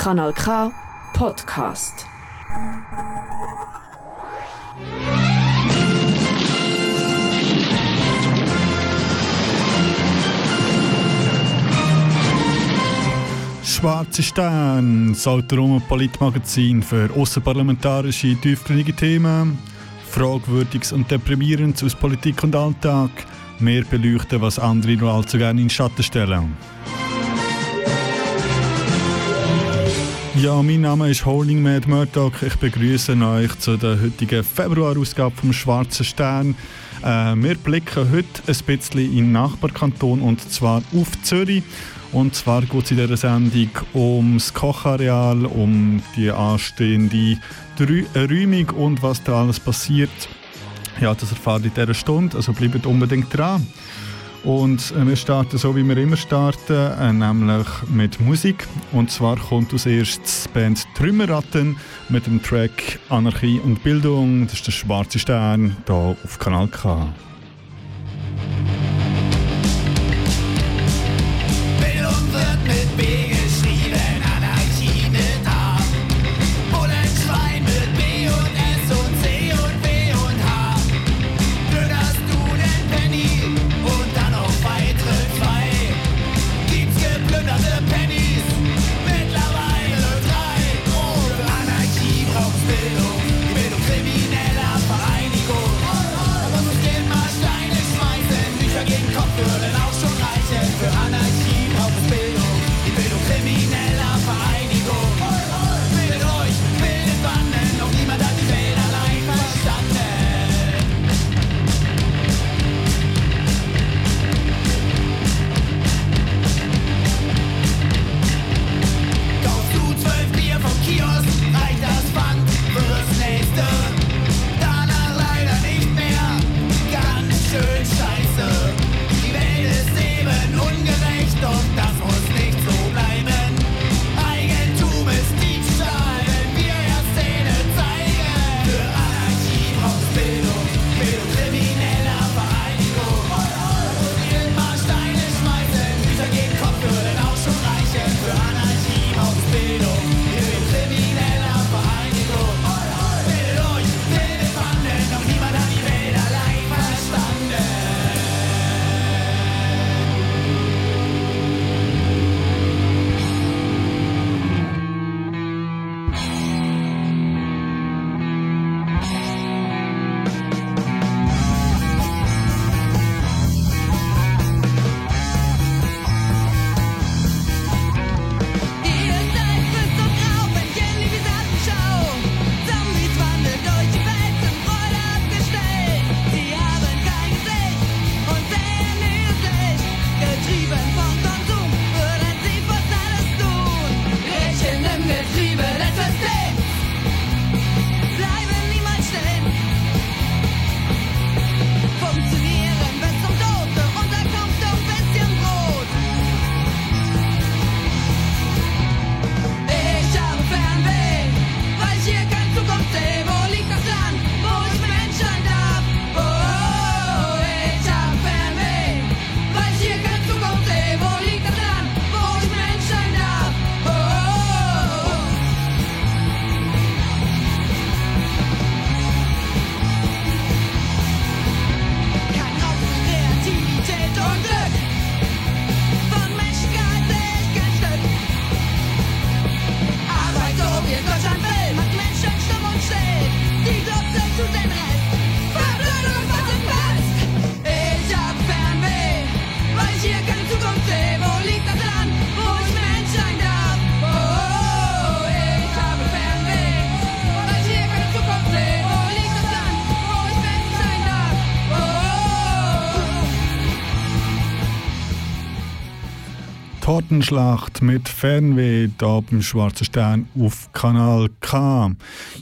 Kanal K Podcast. Schwarze Stern, das autonome Politmagazin für außerparlamentarische, tiefgründige Themen, Fragwürdiges und Deprimierendes aus Politik und Alltag, mehr beleuchten, was andere nur allzu gerne in den Schatten stellen. Ja, mein Name ist Holding Mad Murdoch. Ich begrüße euch zu der heutigen Februarausgabe vom Schwarzen Stern. Äh, wir blicken heute ein bisschen in den Nachbarkanton und zwar auf Zürich. Und zwar geht es in dieser Sendung ums Kochareal, um die anstehende Räumung und was da alles passiert. Ja, das erfahrt ihr in dieser Stunde, also bleibt unbedingt dran. Und äh, wir starten so, wie wir immer starten, äh, nämlich mit Musik. Und zwar kommt als erstes die Band Trümmerratten mit dem Track Anarchie und Bildung. Das ist der Schwarze Stern hier auf Kanal K. Tortenschlacht mit Fernweh da beim Schwarzen Stern auf Kanal K.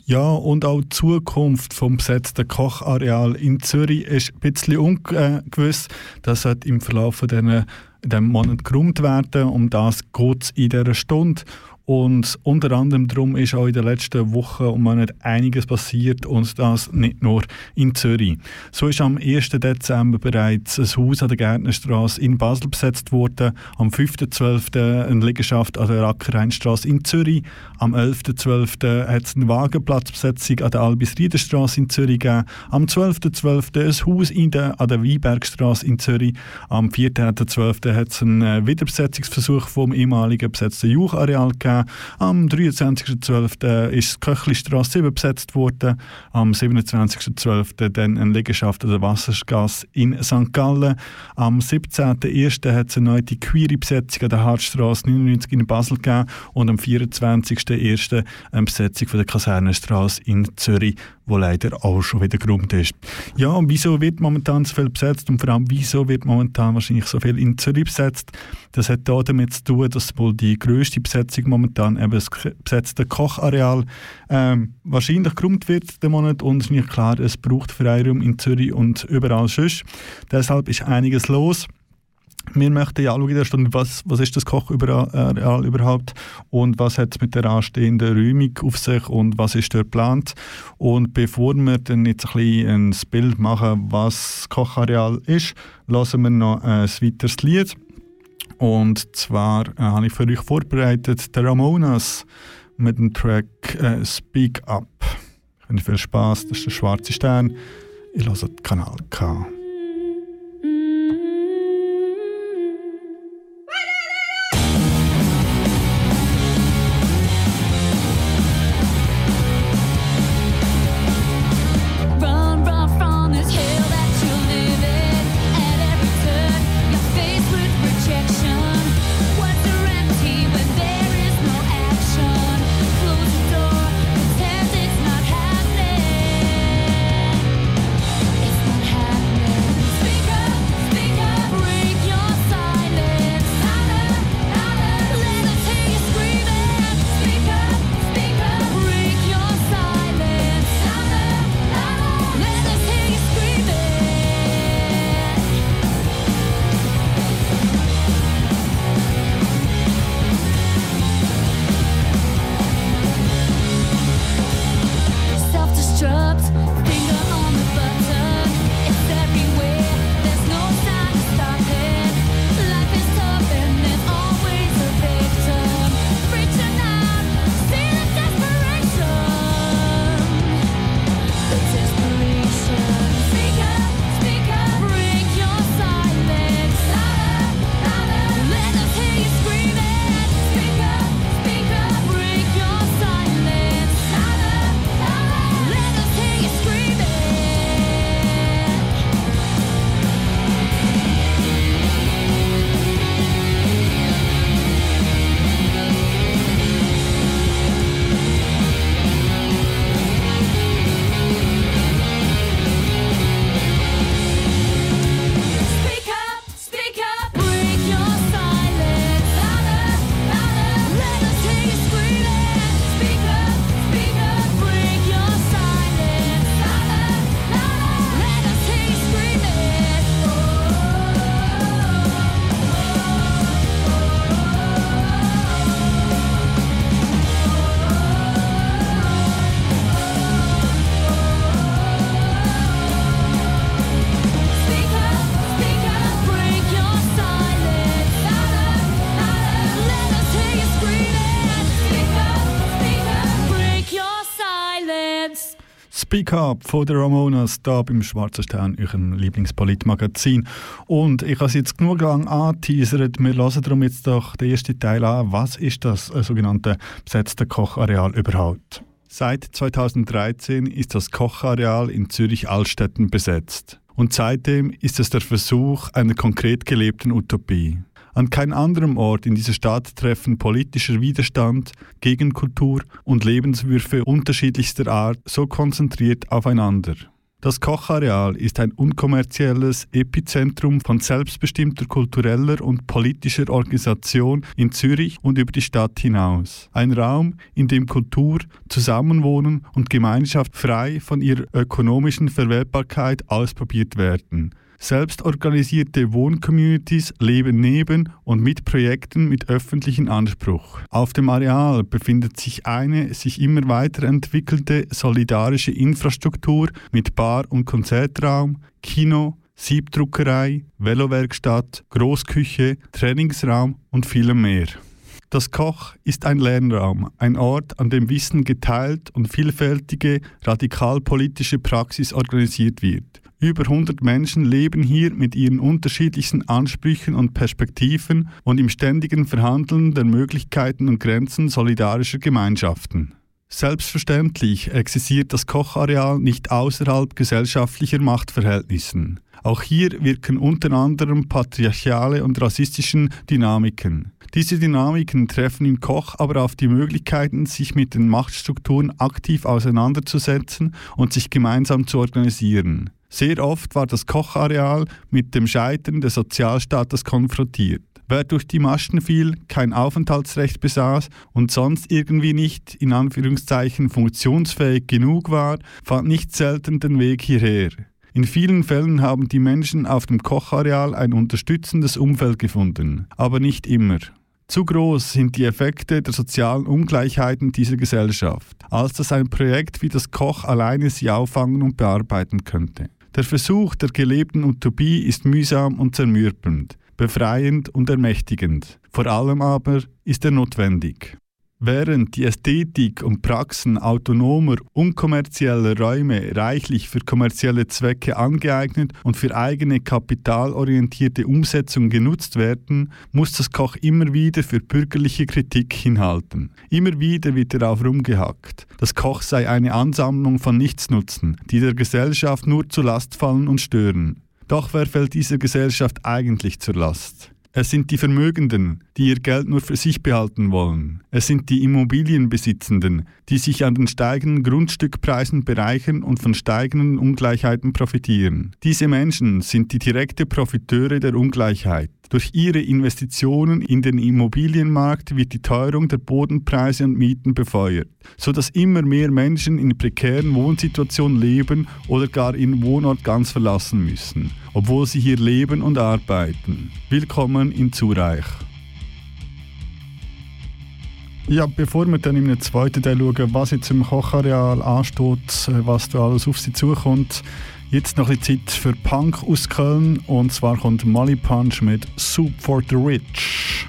Ja, und auch die Zukunft vom besetzten Kochareal in Zürich ist ein bisschen ungewiss. Das hat im Verlauf dieser diesem Monat gerummt werden. Um das geht es in dieser Stunde. Und unter anderem darum ist auch in den letzten Wochen und Monaten einiges passiert und das nicht nur in Zürich. So ist am 1. Dezember bereits ein Haus an der Gärtnerstraße in Basel besetzt worden, am 5.12. eine Liegenschaft an der Ackerrheinstraße in Zürich, am 11.12. hat es eine Wagenplatzbesetzung an der Albis-Riederstraße in Zürich gegeben, am 12.12. .12. ein Haus in der, an der Weinbergstraße in Zürich, am 14.12. hat es einen äh, Wiederbesetzungsversuch vom ehemaligen besetzten Juchareal gegeben, am 23.12. ist die Köchlistrasse 7 besetzt worden. Am 27.12. dann eine Liegenschaft an der Wassergasse in St. Gallen. Am 17.01. hat es eine neue Query-Besetzung an der Hartstrasse 99 in Basel gegeben. Und am 24.01. eine Besetzung von der Kasernenstraße in Zürich wo leider auch schon wieder gerummt ist. Ja, und wieso wird momentan so viel besetzt und vor allem wieso wird momentan wahrscheinlich so viel in Zürich besetzt? Das hat auch damit zu tun, dass wohl die grösste Besetzung momentan eben das besetzte Kochareal ähm, wahrscheinlich gerummt wird den Monat und ist nicht klar, es braucht Freiraum in Zürich und überall sonst. Deshalb ist einiges los. Wir möchten ja anschauen, Stunde, was, was ist das Kochareal überhaupt und was hat es mit der anstehenden Räumung auf sich und was ist dort geplant. Und bevor wir dann jetzt ein bisschen ein Bild machen, was das Kochareal ist, lassen wir noch ein weiteres Lied. Und zwar äh, habe ich für euch vorbereitet der Ramonas mit dem Track äh, Speak Up. Ich wünsche viel Spaß, das ist der schwarze Stern. Ich höre den Kanal K. Speak Up von den Ramonas hier beim Schwarzen Stern, eurem Lieblingspolitmagazin. Und ich habe es jetzt genug lang angeteasert. Wir hören darum jetzt doch den ersten Teil an. Was ist das sogenannte besetzte Kochareal überhaupt? Seit 2013 ist das Kochareal in Zürich-Altstetten besetzt. Und seitdem ist es der Versuch einer konkret gelebten Utopie. An keinem anderen Ort in dieser Stadt treffen politischer Widerstand, Gegenkultur und Lebenswürfe unterschiedlichster Art so konzentriert aufeinander. Das Kochareal ist ein unkommerzielles Epizentrum von selbstbestimmter kultureller und politischer Organisation in Zürich und über die Stadt hinaus. Ein Raum, in dem Kultur, Zusammenwohnen und Gemeinschaft frei von ihrer ökonomischen Verwertbarkeit ausprobiert werden. Selbstorganisierte Wohncommunities leben neben und mit Projekten mit öffentlichem Anspruch. Auf dem Areal befindet sich eine sich immer weiterentwickelte solidarische Infrastruktur mit Bar- und Konzertraum, Kino, Siebdruckerei, Velowerkstatt, Großküche, Trainingsraum und vielem mehr. Das Koch ist ein Lernraum, ein Ort, an dem Wissen geteilt und vielfältige radikalpolitische Praxis organisiert wird. Über 100 Menschen leben hier mit ihren unterschiedlichsten Ansprüchen und Perspektiven und im ständigen Verhandeln der Möglichkeiten und Grenzen solidarischer Gemeinschaften. Selbstverständlich existiert das Kochareal nicht außerhalb gesellschaftlicher Machtverhältnissen. Auch hier wirken unter anderem patriarchale und rassistische Dynamiken. Diese Dynamiken treffen im Koch aber auf die Möglichkeiten, sich mit den Machtstrukturen aktiv auseinanderzusetzen und sich gemeinsam zu organisieren. Sehr oft war das Kochareal mit dem Scheitern des Sozialstaates konfrontiert. Wer durch die Maschen fiel, kein Aufenthaltsrecht besaß und sonst irgendwie nicht in Anführungszeichen funktionsfähig genug war, fand nicht selten den Weg hierher. In vielen Fällen haben die Menschen auf dem Kochareal ein unterstützendes Umfeld gefunden, aber nicht immer. Zu groß sind die Effekte der sozialen Ungleichheiten dieser Gesellschaft, als dass ein Projekt wie das Koch alleine sie auffangen und bearbeiten könnte. Der Versuch der gelebten Utopie ist mühsam und zermürbend, befreiend und ermächtigend. Vor allem aber ist er notwendig. Während die Ästhetik und Praxen autonomer, unkommerzieller Räume reichlich für kommerzielle Zwecke angeeignet und für eigene kapitalorientierte Umsetzung genutzt werden, muss das Koch immer wieder für bürgerliche Kritik hinhalten. Immer wieder wird darauf rumgehackt. Das Koch sei eine Ansammlung von Nichtsnutzen, die der Gesellschaft nur zur Last fallen und stören. Doch wer fällt dieser Gesellschaft eigentlich zur Last? Es sind die Vermögenden, die ihr Geld nur für sich behalten wollen. Es sind die Immobilienbesitzenden, die sich an den steigenden Grundstückpreisen bereichern und von steigenden Ungleichheiten profitieren. Diese Menschen sind die direkte Profiteure der Ungleichheit. Durch ihre Investitionen in den Immobilienmarkt wird die Teuerung der Bodenpreise und Mieten befeuert, sodass immer mehr Menschen in prekären Wohnsituationen leben oder gar ihren Wohnort ganz verlassen müssen, obwohl sie hier leben und arbeiten. Willkommen in Zurich. Ja, bevor wir dann im zweiten Teil schauen, was jetzt im Kochareal ansteht, was da alles auf sie zukommt, Jetzt noch ein Zeit für Punk aus Köln und zwar kommt Molly Punch mit Soup for the Rich.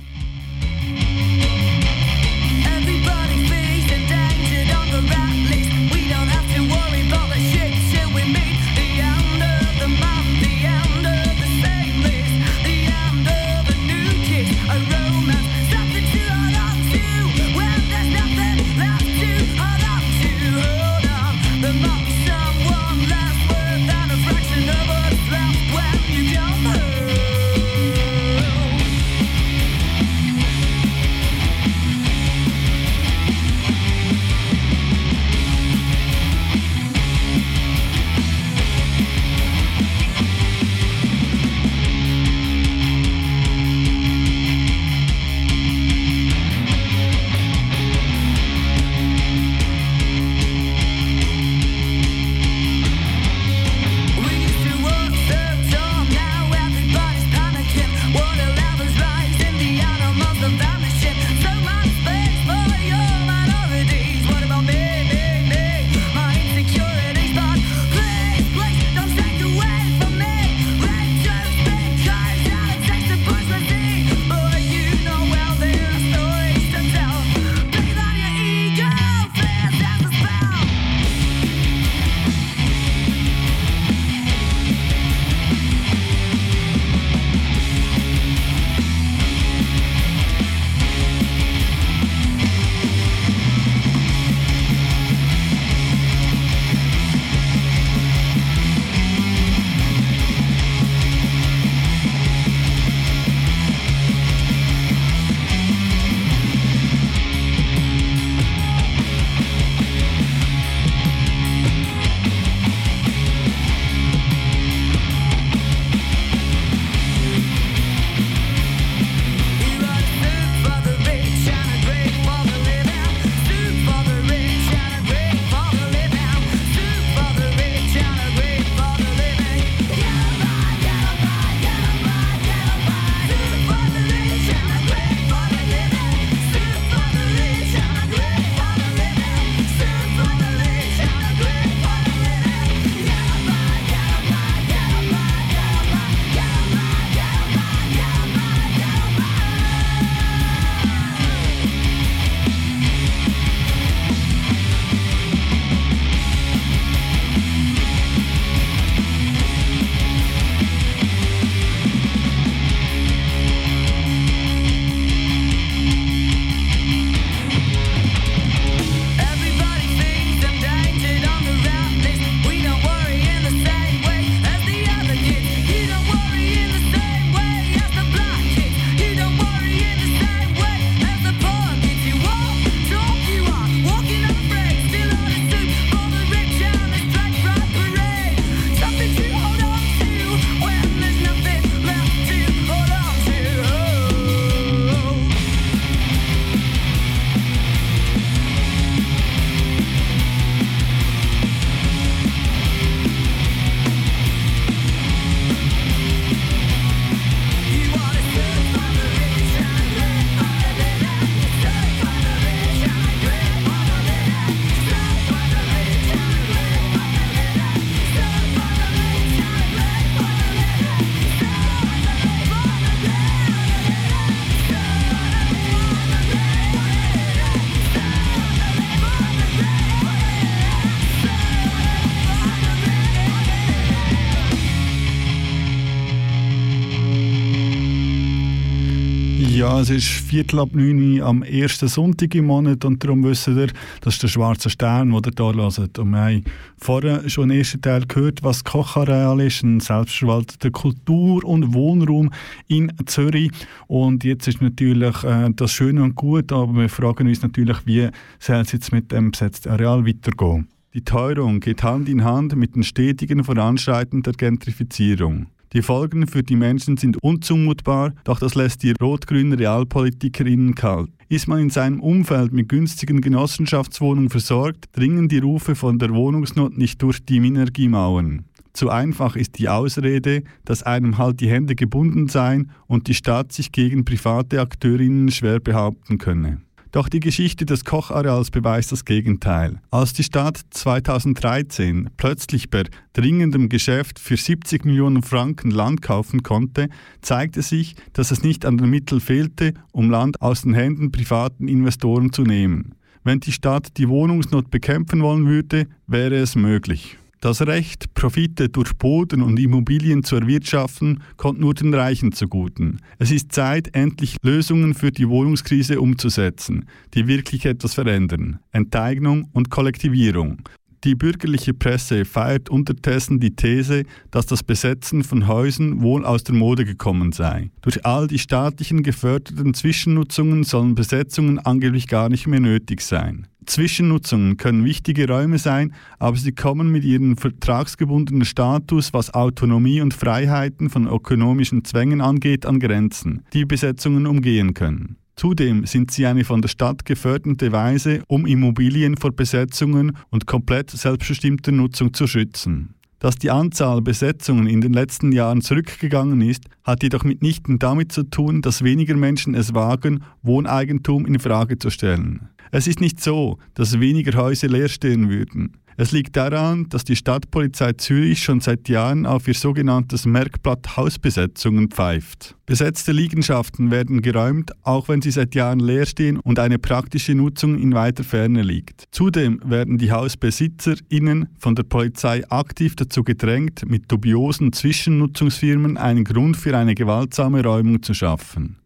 Es ist Viertel ab neun am ersten Sonntag im Monat und darum wissen ihr, das ist der schwarze Stern, den ihr hier hört. Und wir haben vorher schon im ersten Teil gehört, was Kochareal ist, ein selbstverwalteter Kultur- und Wohnraum in Zürich. Und jetzt ist natürlich äh, das schön und gut, aber wir fragen uns natürlich, wie soll es jetzt mit dem besetzten Areal weitergehen. Die Teuerung geht Hand in Hand mit dem stetigen Voranschreiten der Gentrifizierung. Die Folgen für die Menschen sind unzumutbar, doch das lässt die rot-grünen Realpolitikerinnen kalt. Ist man in seinem Umfeld mit günstigen Genossenschaftswohnungen versorgt, dringen die Rufe von der Wohnungsnot nicht durch die Minergiemauern. Zu einfach ist die Ausrede, dass einem halt die Hände gebunden seien und die Stadt sich gegen private Akteurinnen schwer behaupten könne. Doch die Geschichte des Kochareals beweist das Gegenteil. Als die Stadt 2013 plötzlich per dringendem Geschäft für 70 Millionen Franken Land kaufen konnte, zeigte sich, dass es nicht an den Mitteln fehlte, um Land aus den Händen privaten Investoren zu nehmen. Wenn die Stadt die Wohnungsnot bekämpfen wollen würde, wäre es möglich. Das Recht, Profite durch Boden und Immobilien zu erwirtschaften, kommt nur den Reichen zuguten. Es ist Zeit, endlich Lösungen für die Wohnungskrise umzusetzen, die wirklich etwas verändern. Enteignung und Kollektivierung. Die bürgerliche Presse feiert unterdessen die These, dass das Besetzen von Häusern wohl aus der Mode gekommen sei. Durch all die staatlichen geförderten Zwischennutzungen sollen Besetzungen angeblich gar nicht mehr nötig sein. Zwischennutzungen können wichtige Räume sein, aber sie kommen mit ihrem vertragsgebundenen Status, was Autonomie und Freiheiten von ökonomischen Zwängen angeht, an Grenzen, die Besetzungen umgehen können. Zudem sind sie eine von der Stadt geförderte Weise, um Immobilien vor Besetzungen und komplett selbstbestimmter Nutzung zu schützen. Dass die Anzahl Besetzungen in den letzten Jahren zurückgegangen ist, hat jedoch mitnichten damit zu tun, dass weniger Menschen es wagen, Wohneigentum in Frage zu stellen. Es ist nicht so, dass weniger Häuser leer stehen würden. Es liegt daran, dass die Stadtpolizei Zürich schon seit Jahren auf ihr sogenanntes Merkblatt Hausbesetzungen pfeift. Besetzte Liegenschaften werden geräumt, auch wenn sie seit Jahren leer stehen und eine praktische Nutzung in weiter Ferne liegt. Zudem werden die HausbesitzerInnen von der Polizei aktiv dazu gedrängt, mit dubiosen Zwischennutzungsfirmen einen Grund für eine gewaltsame Räumung zu schaffen.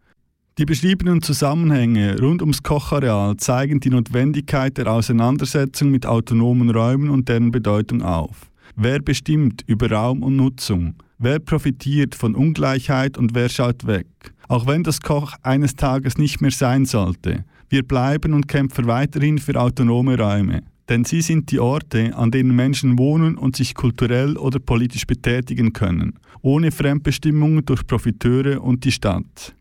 Die beschriebenen Zusammenhänge rund ums Kochareal zeigen die Notwendigkeit der Auseinandersetzung mit autonomen Räumen und deren Bedeutung auf. Wer bestimmt über Raum und Nutzung? Wer profitiert von Ungleichheit und wer schaut weg? Auch wenn das Koch eines Tages nicht mehr sein sollte, wir bleiben und kämpfen weiterhin für autonome Räume. Denn sie sind die Orte, an denen Menschen wohnen und sich kulturell oder politisch betätigen können, ohne Fremdbestimmung durch Profiteure und die Stadt.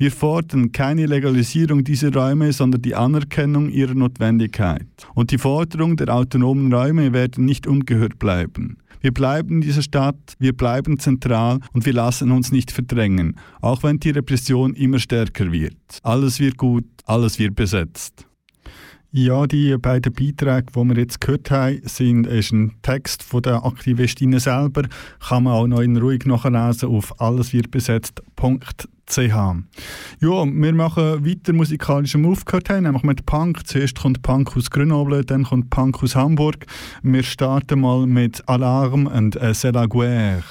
Wir fordern keine Legalisierung dieser Räume, sondern die Anerkennung ihrer Notwendigkeit. Und die Forderungen der autonomen Räume werden nicht ungehört bleiben. Wir bleiben in dieser Stadt, wir bleiben zentral und wir lassen uns nicht verdrängen, auch wenn die Repression immer stärker wird. Alles wird gut, alles wird besetzt. Ja, die beiden Beiträge, die wir jetzt gehört haben, sind ist ein Text von der Aktivistinnen selber. Kann man auch noch in ruhig nachlesen auf alleswirdbesetzt.ch CH. Ja, wir machen weiter Move gehört haben, nämlich mit Punk. Zuerst kommt Punk aus Grenoble, dann kommt Punk aus Hamburg. Wir starten mal mit Alarm und äh, C'est la guerre.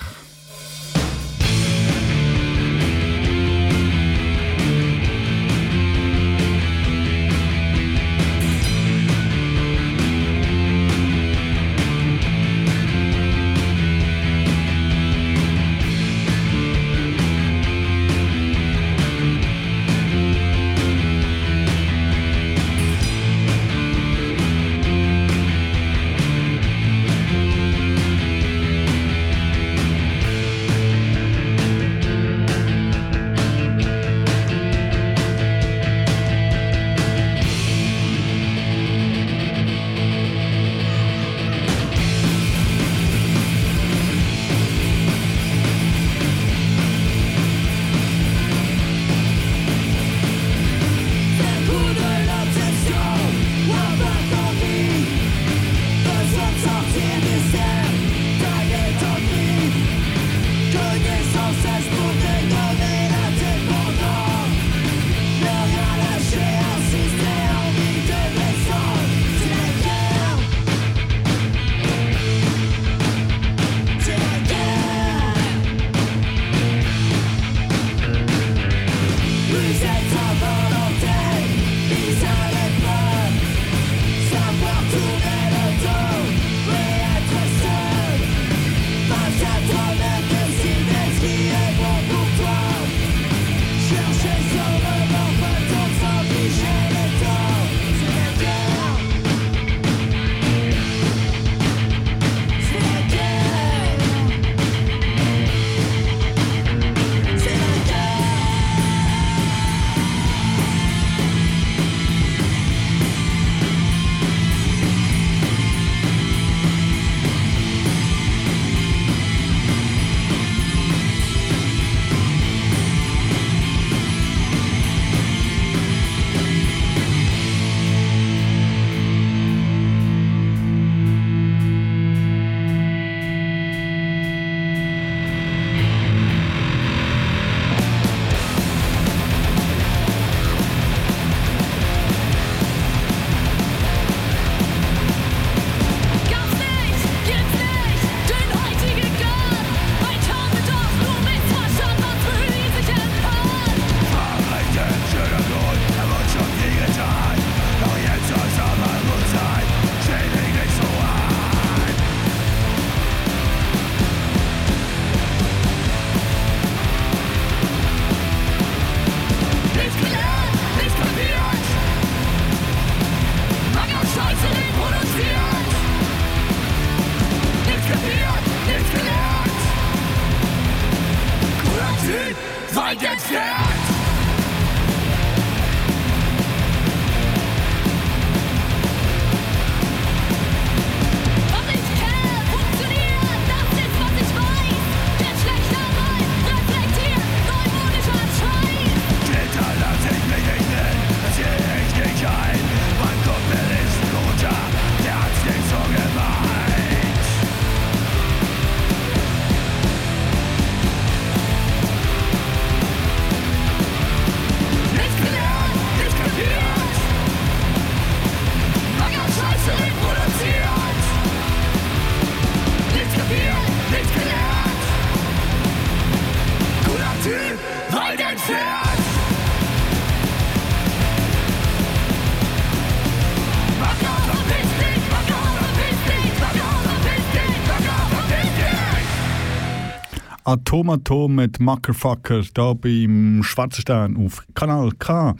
Atomatom mit Muckerfucker da beim Schwarzen Stern auf Kanal K.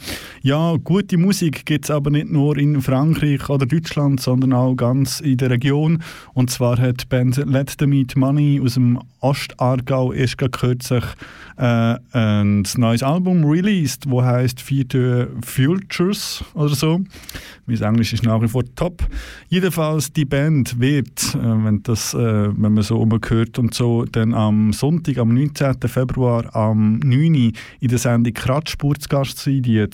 Ja, gute Musik gibt es aber nicht nur in Frankreich oder Deutschland, sondern auch ganz in der Region. Und zwar hat die Band Let the Meet Money aus dem Ostargau erst kürzlich äh, ein neues Album released, das heißt Future Futures oder so. Mein Englisch ist nach wie vor top. Jedenfalls die Band wird, äh, wenn, das, äh, wenn man so umgehört und so, dann am Sonntag, am 19. Februar, am 9. in der Sendung Kratzspur zu Gast sein. Die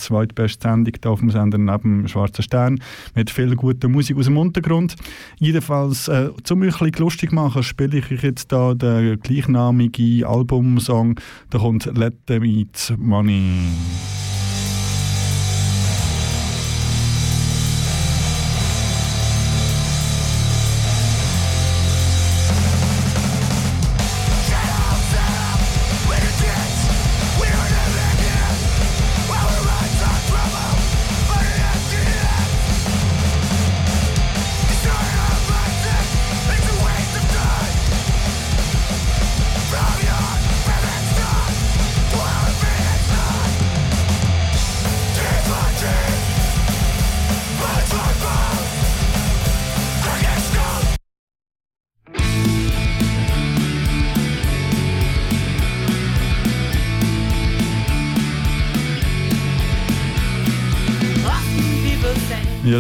zweitbeste Sendung hier auf dem Sender neben Schwarzer Stern mit viel guter Musik aus dem Untergrund. Jedenfalls, äh, zum mich ein bisschen lustig machen, spiele ich jetzt da den gleichnamigen Albumsong. Da kommt Let Them Eat Money.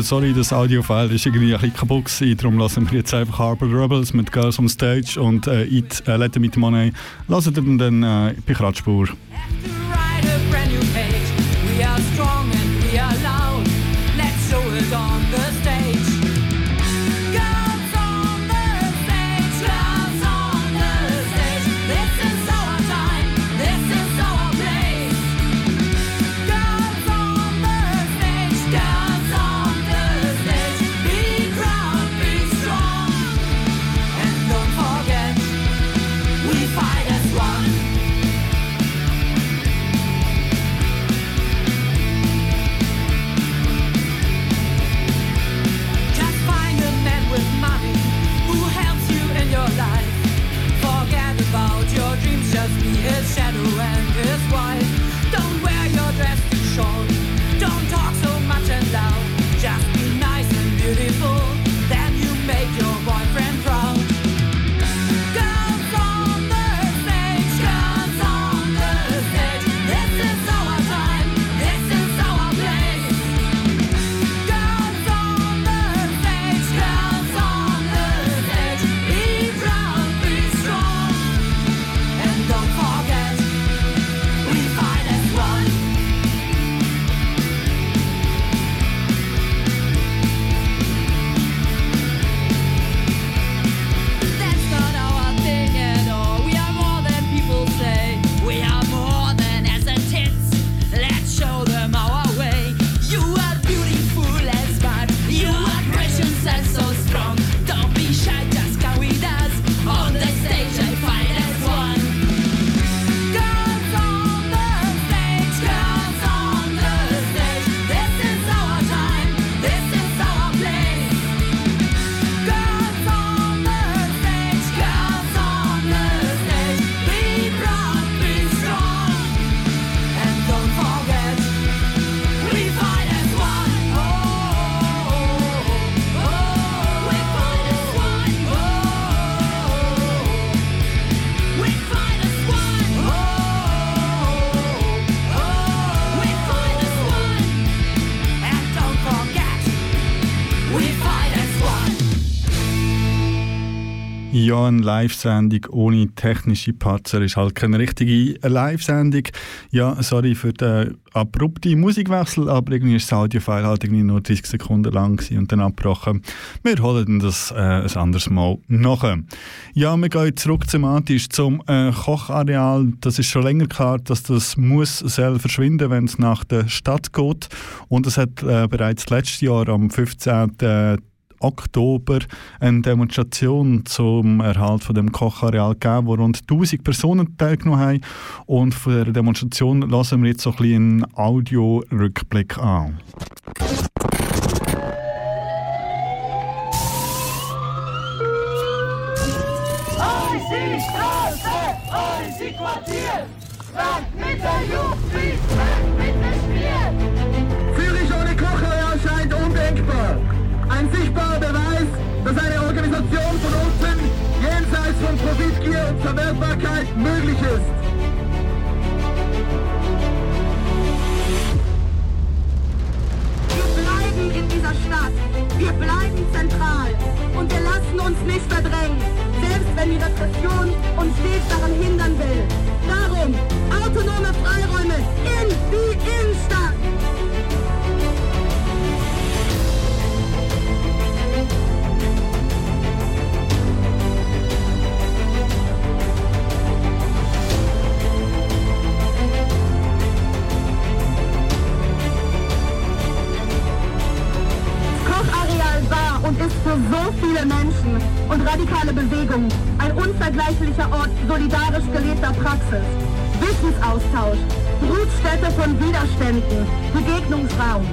Sorry, das Audiofile ist irgendwie ein bisschen kaputt gewesen, darum lassen wir jetzt einfach Harper Rebels mit Girls on Stage und äh, Eat, äh, Let Them Eat Money. Lassen wir dann äh, bei Kratzspur. Ja eine Live-Sendung ohne technische Patzer. Ist halt keine richtige Live-Sendung. Ja, sorry für den abrupten Musikwechsel, aber irgendwie ist das Audio-File halt irgendwie nur 30 Sekunden lang und dann abgebrochen. Wir holen das äh, ein anderes Mal nach. Ja, wir gehen zurück thematisch zum äh, Kochareal. Das ist schon länger klar, dass das muss selber verschwinden, wenn es nach der Stadt geht. Und es hat äh, bereits letztes Jahr am 15. Oktober eine Demonstration zum Erhalt von dem Kochareal gegeben, wo rund 1000 Personen teilgenommen haben. Und von der Demonstration lassen wir jetzt so ein bisschen einen Audio-Rückblick an. Straße! Zürich Verwertbarkeit möglich ist. Wir bleiben in dieser Stadt. Wir bleiben zentral. Und wir lassen uns nicht verdrängen, selbst wenn die Repression uns stets daran hindern will. Darum autonome Freiräume in die Innenstadt. War und ist für so viele Menschen und radikale Bewegungen ein unvergleichlicher Ort solidarisch gelebter Praxis, Wissensaustausch, Brutstätte von Widerständen, Begegnungsraum,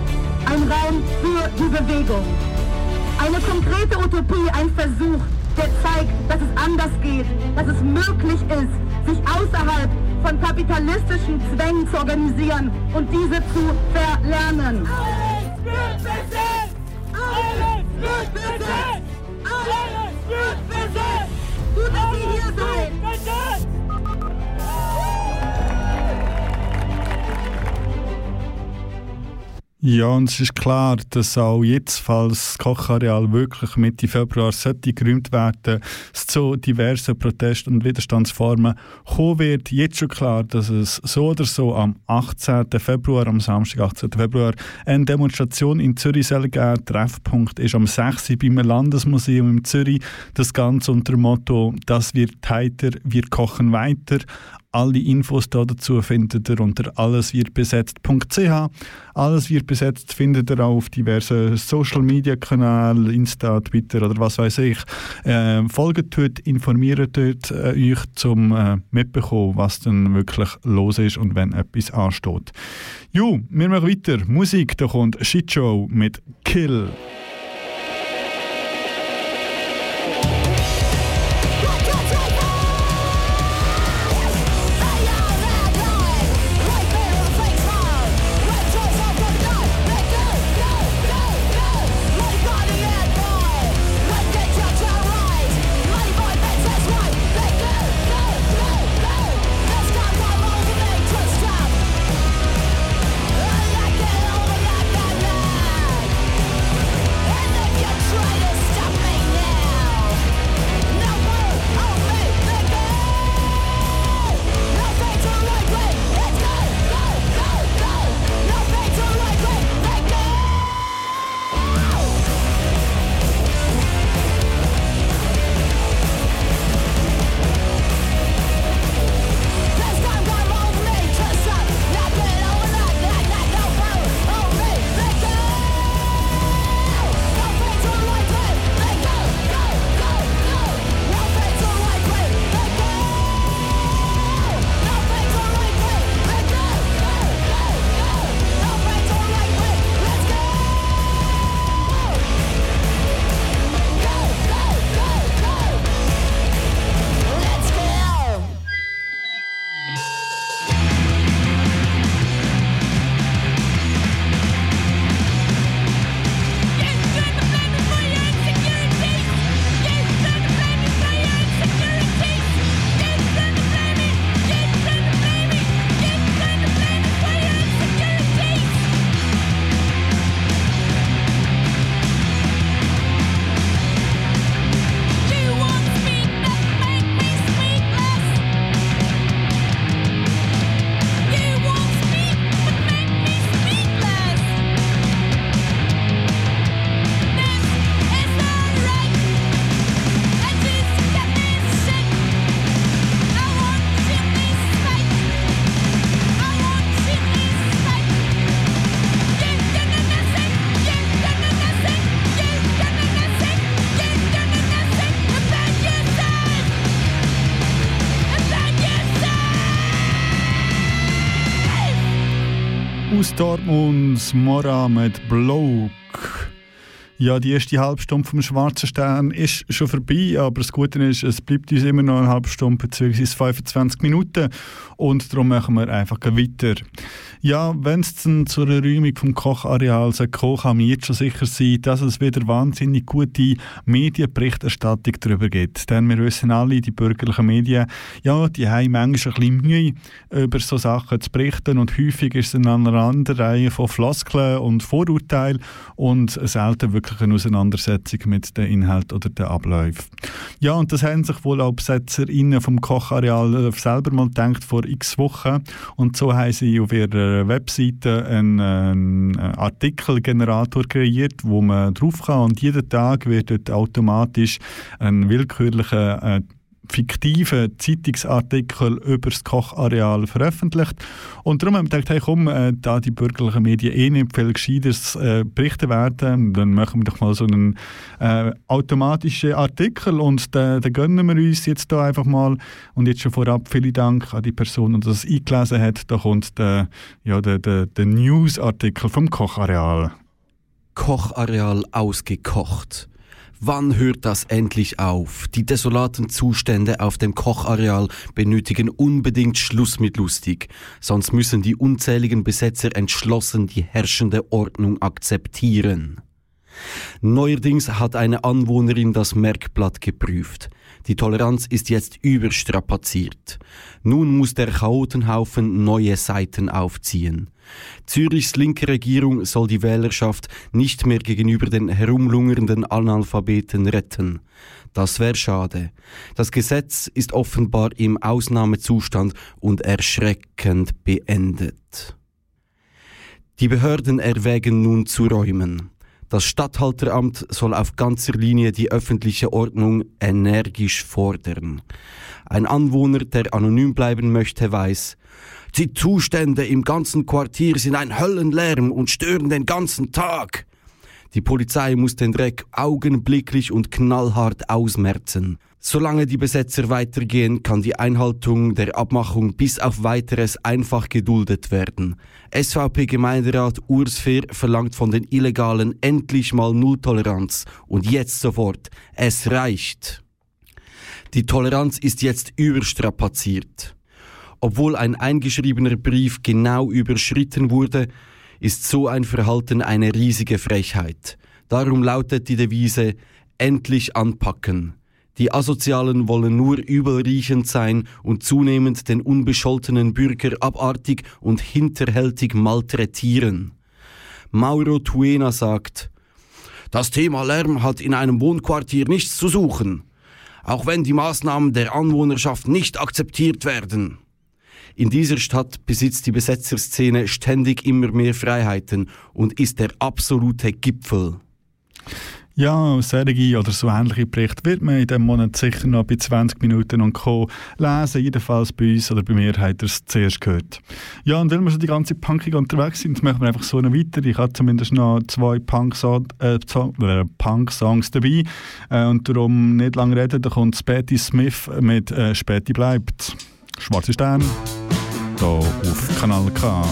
ein Raum für die Bewegung. Eine konkrete Utopie, ein Versuch, der zeigt, dass es anders geht, dass es möglich ist, sich außerhalb von kapitalistischen Zwängen zu organisieren und diese zu verlernen. Alles wird besetzt! Alles Ja, und es ist klar, dass auch jetzt, falls das Kochareal wirklich Mitte Februar sollte geräumt werden, es zu diversen Protest- und Widerstandsformen kommen wird. Jetzt schon klar, dass es so oder so am 18. Februar, am Samstag, 18. Februar, eine Demonstration in Zürich soll geben. Treffpunkt ist am 6. beim Landesmuseum in Zürich. Das Ganze unter dem Motto «Das wird heiter, wir kochen weiter». Alle Infos dazu findet ihr unter alleswirdbesetzt.ch. Alles wird besetzt findet ihr auch auf diversen Social Media Kanälen, Insta, Twitter oder was weiß ich. Äh, folgt dort, informiert dort äh, euch zum äh, mitbekommen, was dann wirklich los ist und wenn etwas ansteht. Jo, wir machen weiter. Musik, da kommt Shitshow mit Kill. Aus Dortmund, Mora mit Bloke. Ja, die erste halbe Stunde vom Schwarzen Stern ist schon vorbei, aber das Gute ist, es bleibt uns immer noch eine halbe Stunde bzw. 25 Minuten und darum machen wir einfach weiter. Ja, wenn es dann zur Räumung vom Kochareal kommen kann man jetzt schon sicher sein, dass es wieder wahnsinnig gute Medienberichterstattung darüber gibt. Denn wir wissen alle, die bürgerlichen Medien, ja, die haben manchmal ein bisschen Mühe, über so Sachen zu berichten und häufig ist es eine andere Reihe von Floskeln und Vorurteilen und selten wirklich eine Auseinandersetzung mit dem Inhalt oder den Abläufen. Ja, und das haben sich wohl auch BesetzerInnen vom Kochareal selber mal gedacht vor x Wochen und so haben sie auf ihrer Webseite einen, einen Artikelgenerator kreiert, wo man drauf kann und jeden Tag wird dort automatisch ein willkürlicher äh, fiktiven Zeitungsartikel über das Kochareal veröffentlicht. Und darum haben wir gedacht, hey, komm, äh, da die bürgerlichen Medien eh nicht viel Gescheiteres äh, berichten werden, dann machen wir doch mal so einen äh, automatischen Artikel und den, den gönnen wir uns jetzt da einfach mal. Und jetzt schon vorab vielen Dank an die Person, die das eingelesen hat. Da kommt der, ja, der, der, der News-Artikel vom Kochareal. Kochareal ausgekocht. Wann hört das endlich auf? Die desolaten Zustände auf dem Kochareal benötigen unbedingt Schluss mit lustig, sonst müssen die unzähligen Besetzer entschlossen die herrschende Ordnung akzeptieren. Neuerdings hat eine Anwohnerin das Merkblatt geprüft. Die Toleranz ist jetzt überstrapaziert. Nun muss der Chaotenhaufen neue Seiten aufziehen. Zürichs linke Regierung soll die Wählerschaft nicht mehr gegenüber den herumlungernden Analphabeten retten. Das wäre schade. Das Gesetz ist offenbar im Ausnahmezustand und erschreckend beendet. Die Behörden erwägen nun zu räumen. Das Statthalteramt soll auf ganzer Linie die öffentliche Ordnung energisch fordern. Ein Anwohner, der anonym bleiben möchte, weiß, die Zustände im ganzen Quartier sind ein Höllenlärm und stören den ganzen Tag. Die Polizei muss den Dreck augenblicklich und knallhart ausmerzen. Solange die Besetzer weitergehen, kann die Einhaltung der Abmachung bis auf weiteres einfach geduldet werden. SVP-Gemeinderat Urs verlangt von den Illegalen endlich mal Nulltoleranz. Und jetzt sofort. Es reicht. Die Toleranz ist jetzt überstrapaziert. Obwohl ein eingeschriebener Brief genau überschritten wurde, ist so ein Verhalten eine riesige Frechheit. Darum lautet die Devise endlich anpacken. Die Asozialen wollen nur übelriechend sein und zunehmend den unbescholtenen Bürger abartig und hinterhältig malträtieren. Mauro Tuena sagt, das Thema Lärm hat in einem Wohnquartier nichts zu suchen, auch wenn die Maßnahmen der Anwohnerschaft nicht akzeptiert werden. In dieser Stadt besitzt die Besetzerszene ständig immer mehr Freiheiten und ist der absolute Gipfel. Ja, solche oder so ähnliche Berichte wird man in diesem Monat sicher noch bei 20 Minuten und Co. lesen. Jedenfalls bei uns oder bei mir habt ihr es zuerst gehört. Ja, und weil wir schon die ganze Punkig unterwegs sind, machen wir einfach so noch weiter. Ich habe zumindest noch zwei Punk-Songs äh, äh, Punk dabei. Äh, und darum nicht lange reden, da kommt Späti Smith mit äh, Späti bleibt. Schwarze Stern, hier auf Kanal K.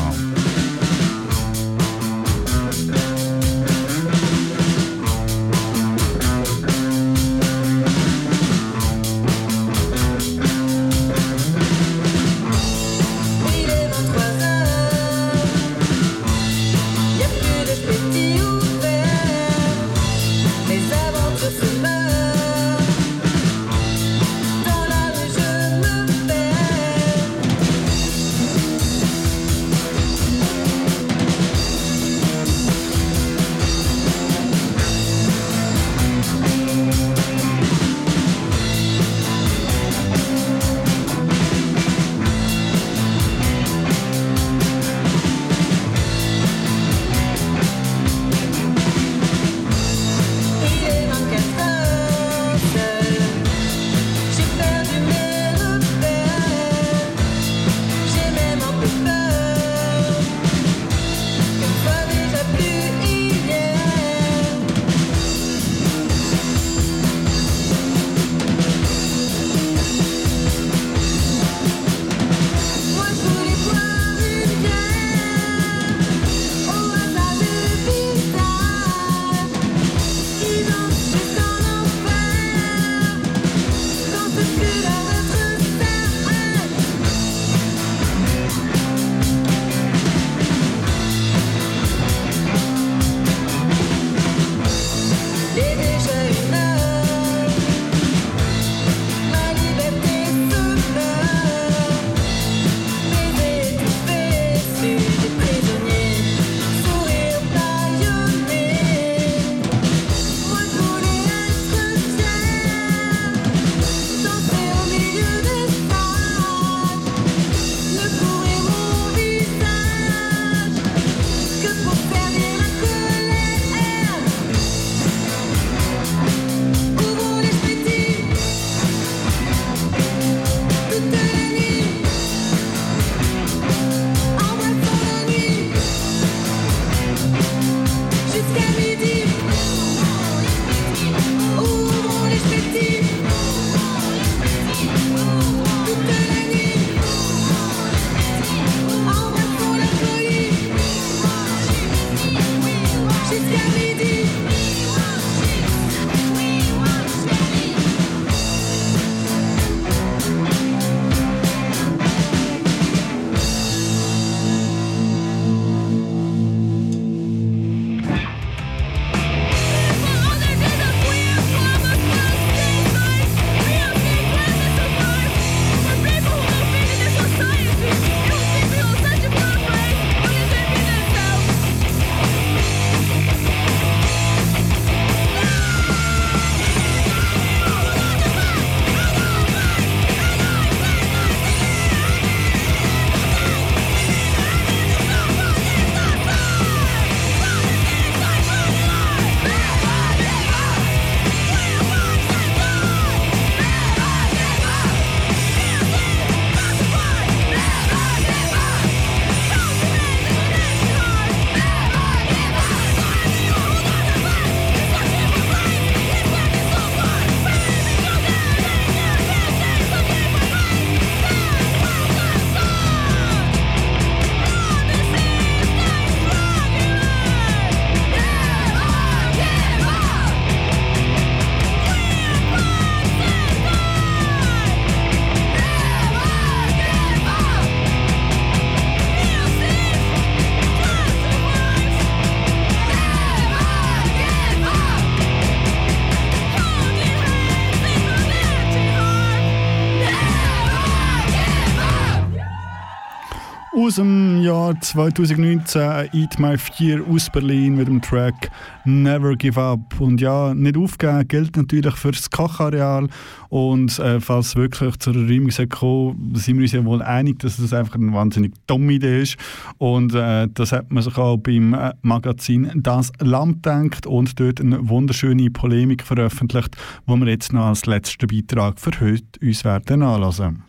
aus dem Jahr 2019 Eat My Fear aus Berlin mit dem Track Never Give Up. Und ja, nicht aufgeben gilt natürlich für das Kochareal. Und äh, falls wirklich zur Reimung kommen sind wir uns ja wohl einig, dass das einfach eine wahnsinnig dumme Idee ist. Und äh, das hat man sich auch beim äh, Magazin Das Land denkt und dort eine wunderschöne Polemik veröffentlicht, wo wir jetzt noch als letzten Beitrag für heute uns werden anlassen.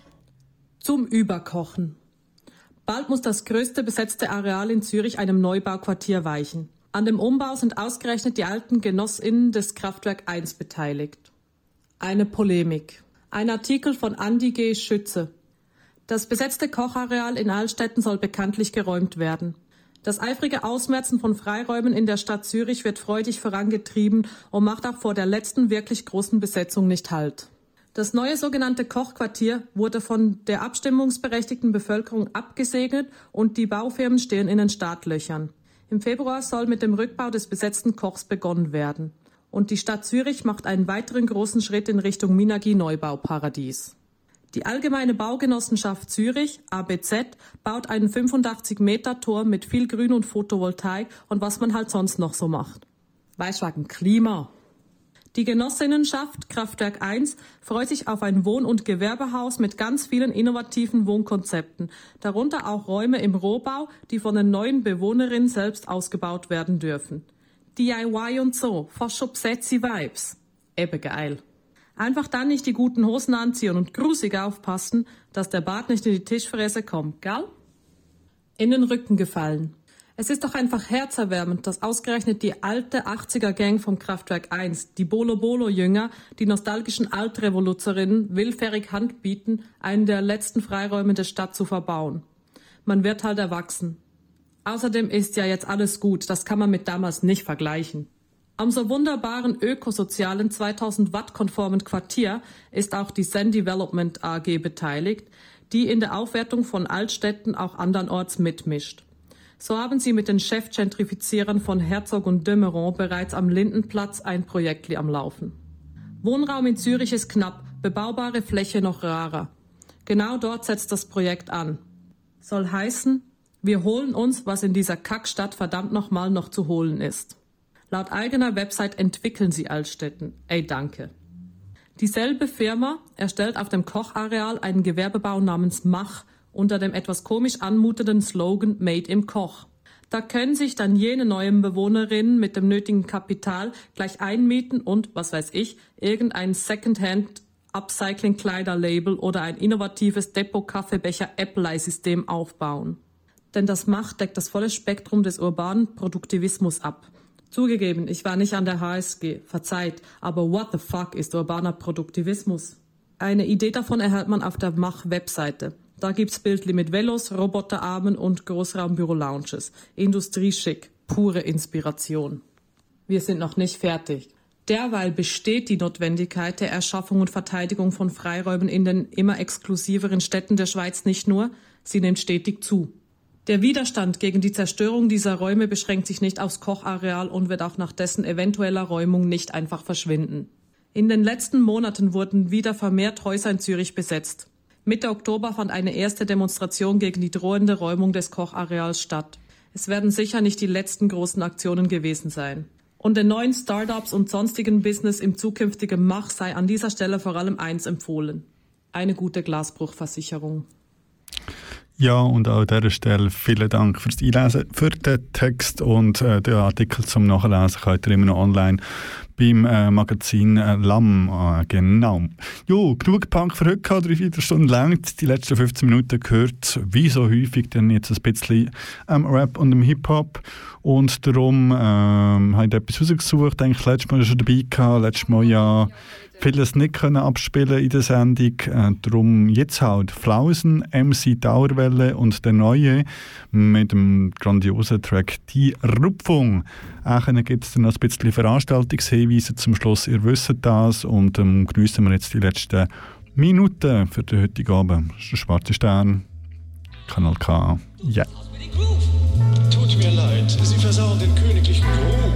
Zum Überkochen. Bald muss das größte besetzte Areal in Zürich einem Neubauquartier weichen. An dem Umbau sind ausgerechnet die alten Genossinnen des Kraftwerk 1 beteiligt. Eine Polemik. Ein Artikel von Andi G. Schütze. Das besetzte Kochareal in Altstädten soll bekanntlich geräumt werden. Das eifrige Ausmerzen von Freiräumen in der Stadt Zürich wird freudig vorangetrieben und macht auch vor der letzten wirklich großen Besetzung nicht Halt. Das neue sogenannte Kochquartier wurde von der abstimmungsberechtigten Bevölkerung abgesegnet und die Baufirmen stehen in den Startlöchern. Im Februar soll mit dem Rückbau des besetzten Kochs begonnen werden. Und die Stadt Zürich macht einen weiteren großen Schritt in Richtung Minagi Neubauparadies. Die Allgemeine Baugenossenschaft Zürich, ABZ, baut einen 85 Meter Turm mit viel Grün und Photovoltaik und was man halt sonst noch so macht. Weißwagen Klima. Die Genossinnenschaft Kraftwerk 1 freut sich auf ein Wohn- und Gewerbehaus mit ganz vielen innovativen Wohnkonzepten, darunter auch Räume im Rohbau, die von den neuen Bewohnerinnen selbst ausgebaut werden dürfen. DIY und so, sexy Vibes. Eben geil. Einfach dann nicht die guten Hosen anziehen und grusig aufpassen, dass der Bart nicht in die Tischfräse kommt, gell? In den Rücken gefallen. Es ist doch einfach herzerwärmend, dass ausgerechnet die alte 80er-Gang vom Kraftwerk 1, die Bolo-Bolo-Jünger, die nostalgischen Altrevoluzerinnen willfährig Hand bieten, einen der letzten Freiräume der Stadt zu verbauen. Man wird halt erwachsen. Außerdem ist ja jetzt alles gut, das kann man mit damals nicht vergleichen. Am so wunderbaren ökosozialen 2000 Watt konformen Quartier ist auch die Zen Development AG beteiligt, die in der Aufwertung von Altstädten auch andernorts mitmischt. So haben sie mit den Chefgentrifizierern von Herzog und Dömeron bereits am Lindenplatz ein Projekt am Laufen. Wohnraum in Zürich ist knapp, bebaubare Fläche noch rarer. Genau dort setzt das Projekt an. Soll heißen, wir holen uns, was in dieser Kackstadt verdammt nochmal noch zu holen ist. Laut eigener Website entwickeln sie Altstädten. Ey, danke. Dieselbe Firma erstellt auf dem Kochareal einen Gewerbebau namens Mach unter dem etwas komisch anmutenden Slogan Made im Koch. Da können sich dann jene neuen Bewohnerinnen mit dem nötigen Kapital gleich einmieten und, was weiß ich, irgendein Secondhand Upcycling-Kleiderlabel oder ein innovatives Depot-Kaffeebecher-Apply-System aufbauen. Denn das Macht deckt das volle Spektrum des urbanen Produktivismus ab. Zugegeben, ich war nicht an der HSG, verzeiht, aber what the fuck ist urbaner Produktivismus? Eine Idee davon erhält man auf der Mach-Webseite. Da gibt's Bildli mit Velos, Roboterarmen und Großraumbüro-Lounges. Industrieschick, pure Inspiration. Wir sind noch nicht fertig. Derweil besteht die Notwendigkeit der Erschaffung und Verteidigung von Freiräumen in den immer exklusiveren Städten der Schweiz nicht nur, sie nimmt stetig zu. Der Widerstand gegen die Zerstörung dieser Räume beschränkt sich nicht aufs Kochareal und wird auch nach dessen eventueller Räumung nicht einfach verschwinden. In den letzten Monaten wurden wieder vermehrt Häuser in Zürich besetzt. Mitte Oktober fand eine erste Demonstration gegen die drohende Räumung des Kochareals statt. Es werden sicher nicht die letzten großen Aktionen gewesen sein. Und den neuen Startups und sonstigen Business im zukünftigen Mach sei an dieser Stelle vor allem eins empfohlen. Eine gute Glasbruchversicherung. Ja, und an dieser Stelle vielen Dank fürs Einlesen, für den Text und äh, den Artikel zum Nachlesen könnt ihr immer noch online beim äh, Magazin äh, Lamm. Äh, genau. Jo, genug Punk für heute drei, vier Stunden lang. Die letzten 15 Minuten gehört, wie so häufig, dann jetzt ein bisschen ähm, Rap und Hip-Hop. Und darum ähm, habe ich etwas rausgesucht. Eigentlich letztes Mal schon dabei gehabt, letztes Mal ja vieles nicht können abspielen in der Sendung. Äh, darum jetzt halt Flausen, MC Dauerwelle und der neue mit dem grandiosen Track Die Rupfung. Dann gibt es dann noch ein bisschen Veranstaltungshinweise zum Schluss. Ihr wisst das und ähm, geniessen wir jetzt die letzten Minuten für den heutigen Abend. Das ist der Schwarze Stern, Kanal K. Ja. Yeah. Tut mir leid, Sie versauen den königlichen Groove.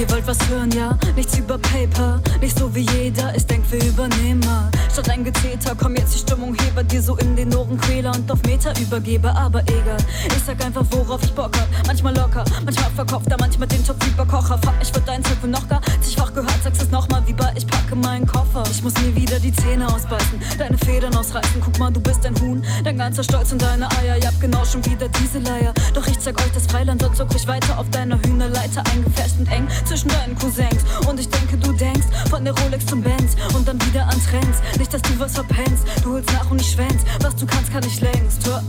Ihr wollt was hören, ja? Nichts über Paper, nicht so wie jeder, es denkt wir übernehmen mal. statt ein Gezeter. Komm jetzt die Stimmung hebe, dir so in den Ohren quäle und auf Meter übergebe, aber egal. Ich sag einfach, worauf ich Bock hab. Manchmal locker, manchmal verkopfter, manchmal den Job lieber Kocher. Fuck, ich würd dein Zeug noch gar zigfach gehört, sag's es nochmal, wie bei ich packe meinen Koffer. Ich muss nie wieder die Zähne ausbeißen, deine Federn ausreißen. Guck mal, du bist ein Huhn, dein ganzer Stolz und deine Eier. Ihr habt genau schon wieder diese Leier. Doch ich zeig euch das Freiland, sonst zuck ich weiter auf deiner Hühnerleiter eingefärbt und eng zwischen deinen Cousins. Und ich denke, du denkst von der Rolex zum Benz und dann wieder an Trends. Nicht, dass du was verpennst, du holst nach und ich schwänz. Was du kannst, kann ich längst. Hör.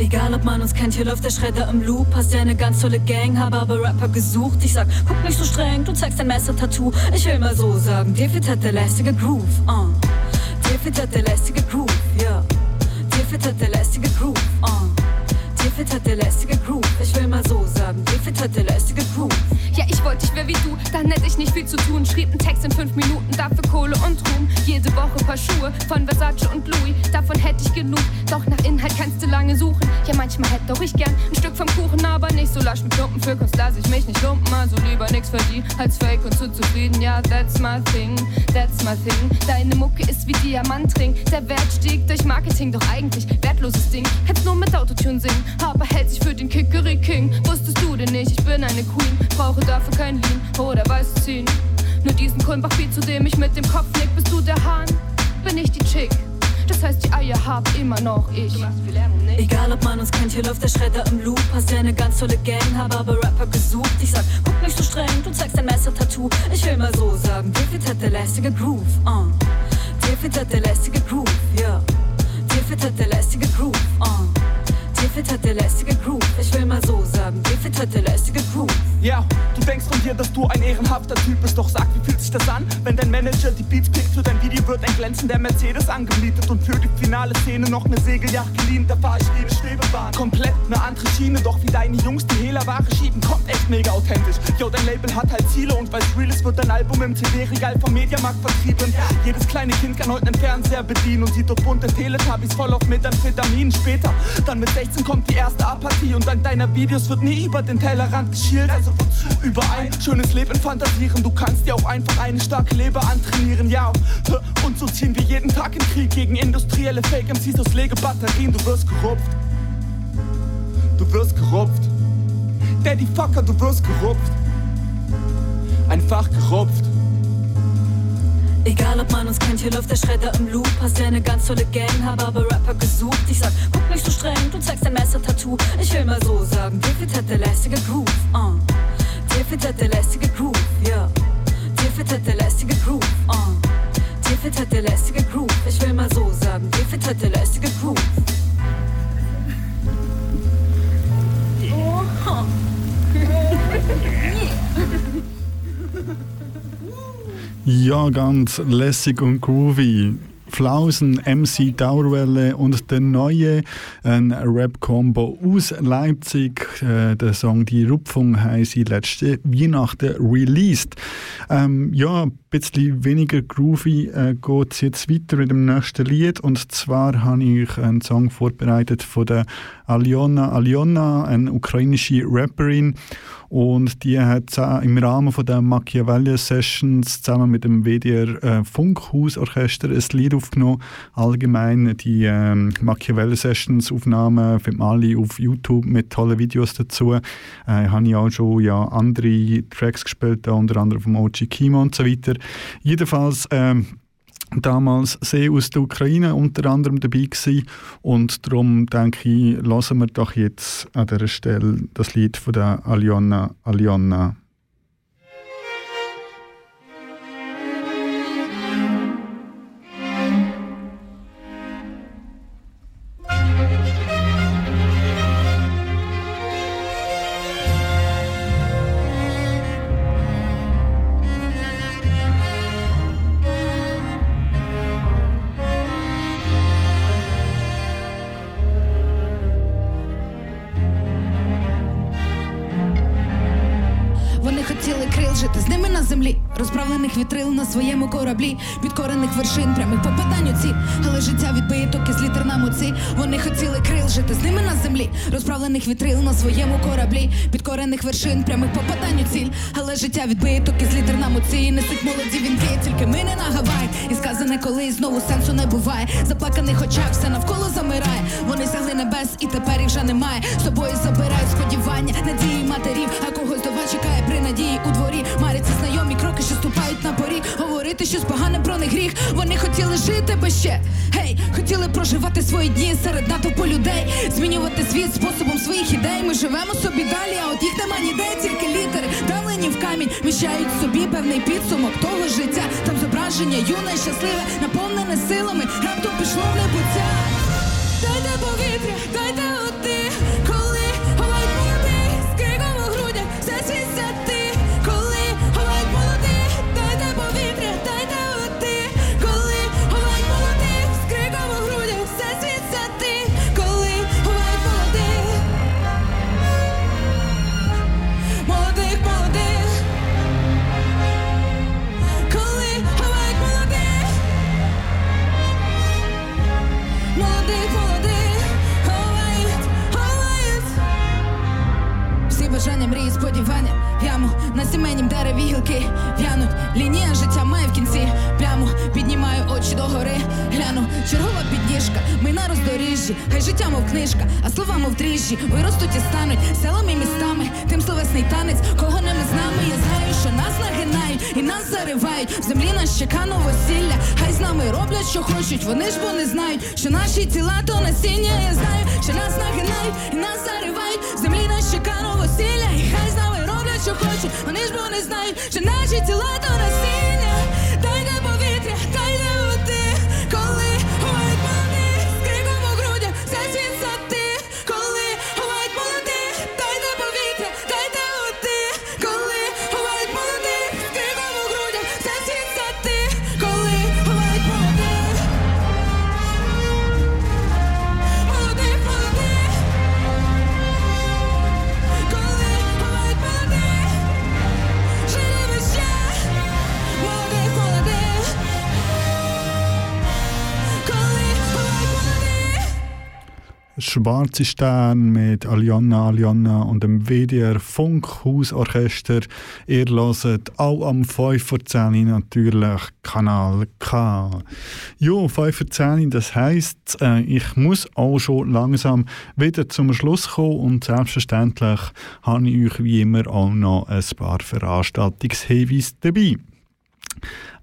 Egal ob man uns kennt, hier läuft der Schredder im Loop. Hast ja eine ganz tolle Gang, habe aber Rapper gesucht. Ich sag, guck nicht so streng, du zeigst dein Messer-Tattoo. Ich will mal so sagen, fehlt halt der lästige Groove. Uh. Fehlt halt der lästige Groove, ja. Yeah. Fehlt halt der lästige Groove, uh. Fehlt halt der lästige Groove. Ich will mal so sagen, der lästige Groove. Ja, ich wollte, ich wär wie du, dann hätte ich nicht viel zu tun. Schrieb einen Text in fünf Minuten, dafür Kohle und Ruhm. Jede Woche paar Schuhe von Versace und Louis, davon hätte ich genug. Doch nach Inhalt kannst du lange suchen. Ja, manchmal hätte auch ich gern ein Stück vom Kuchen, aber nicht so laschen Klumpen. Für Kunst lass ich mich nicht lumpen, also lieber nix verdienen als Fake und zu zufrieden. Ja, that's my thing, that's my thing. Deine Mucke ist wie Diamantring, der Wert stieg durch Marketing, doch eigentlich wertloses Ding. Kannst nur mit Autotune singen, aber hält sich für den Kickery King. Wusstest du denn nicht, ich bin eine Queen, brauche dafür kein Lean oder weiß ziehen. Nur diesen Kulmbach-Beat, zu dem ich mit dem Kopf nick. Bist du der Hahn? Bin ich die Chick? Das heißt, die Eier hab immer noch ich. Egal ob man uns kennt, hier läuft der Schredder im Loop. Hast ja eine ganz tolle Gang, hab aber Rapper gesucht. Ich sag, guck nicht so streng, du zeigst dein Messer-Tattoo. Ich will mal so sagen, dir fehlt halt der lästige Groove. Uh. Dir fehlt halt der lästige Groove, ja. Yeah. Fehlt halt der lästige Groove, uh. Fehlt halt der lästige Groove. Ich will mal so sagen, fehlt halt der lästige Groove. Ja, du denkst von dir, dass du ein ehrenhafter Typ bist. Doch sag, wie fühlt sich das an, wenn dein Manager die Beats pickt? Für dein Video wird ein glänzender Mercedes angemietet. Und für die finale Szene noch eine Segelyacht geliehen. Da fahr ich eine Schwebebahn. Komplett eine andere Schiene. Doch wie deine Jungs die Hehlerware schieben, kommt echt mega authentisch. Jo, dein Label hat halt Ziele. Und weil's real ist, wird dein Album im CD-Regal vom Mediamarkt vertrieben. Jedes kleine Kind kann heute einen Fernseher bedienen. Und sieht dort bunte Teletubbies voll auf Methamphetamin. Später, dann mit 16 kommt die erste Apathie. Und dank deiner Videos wird nie über den Tellerrand geschielt. Also über ein schönes Leben fantasieren. Du kannst dir auch einfach eine starke Leber antrainieren, ja. Und so ziehen wir jeden Tag in Krieg gegen industrielle Fake MCs aus Legebatterien. Du wirst gerupft. Du wirst gerupft. Daddy Fucker, du wirst gerupft. Einfach gerupft. Egal ob man uns kennt, hier läuft der Schredder im Loop. Hast ja eine ganz tolle Gang, hab aber Rapper gesucht. Ich sag, guck nicht so streng, du zeigst dein Messer-Tattoo. Ich will mal so sagen, fehlt halt der lästige Groove. Uh. Fehlt halt der lästige Groove, ja. Yeah. Dir fehlt halt der lästige Groove, uh. Dir fehlt halt der lästige Groove. Ich will mal so sagen, dir fehlt halt der lästige Groove. Oh. Ja, ganz lässig und groovy. Flausen, MC Dauerwelle und der neue ein Rap-Combo aus Leipzig. Äh, der Song Die Rupfung sie letzte Weihnachten released. Ähm, ja, bisschen weniger groovy äh, geht es jetzt weiter mit dem nächsten Lied. Und zwar habe ich einen Song vorbereitet von der Aliona Aliona, eine ukrainische Rapperin. Und die hat im Rahmen von der Machiavelli Sessions zusammen mit dem WDR äh, Funkhausorchester ein Lied aufgenommen. Allgemein die ähm, Machiavelli Sessions Aufnahmen findet man alle auf YouTube mit tollen Videos dazu. Äh, habe ich auch schon ja, andere Tracks gespielt, unter anderem vom OG Kimo und so weiter. Jedenfalls ähm, damals sehr aus der Ukraine unter anderem dabei gewesen. und darum denke ich, lassen wir doch jetzt an dieser Stelle das Lied von der Aliona Aliona. Кораблі, підкорених вершин, прямих попадань у ціль але життя відбиток із літер на муці. Вони хотіли крил жити з ними на землі, розправлених вітрил на своєму кораблі, підкорених вершин, прямих попадань у ціль, але життя відбиток із літер на муці. Несуть молоді вінки, тільки ми не на Гавай. І сказане, коли знову сенсу не буває. Заплаканих очах все навколо замирає. Вони сягли небес, і тепер їх вже немає. З собою забирають сподівання, надії матерів, а когось дова чекає при надії у дворі. Маряться знайомі кроки, що ступають на поріг. Говорити щось погане про них гріх. Вони хотіли жити без ще. Гей, хотіли проживати свої дні серед натовпу людей, змінювати світ способом своїх ідей. Ми живемо собі далі, а от їх нема ніде, тільки літери, давлені в камінь, міщають собі певний підсумок того життя. Там зображення юне, щасливе, наповнене силами, раптом пішло в небуття. Дайте повітря, дайте води, Still. Schwarze Stern mit Aliana Aliana und dem WDR Funkhausorchester. Ihr hört auch am 5 vor 10 natürlich Kanal K. Jo, 5 vor 10, das heisst, äh, ich muss auch schon langsam wieder zum Schluss kommen und selbstverständlich habe ich euch wie immer auch noch ein paar Veranstaltungshinweise dabei.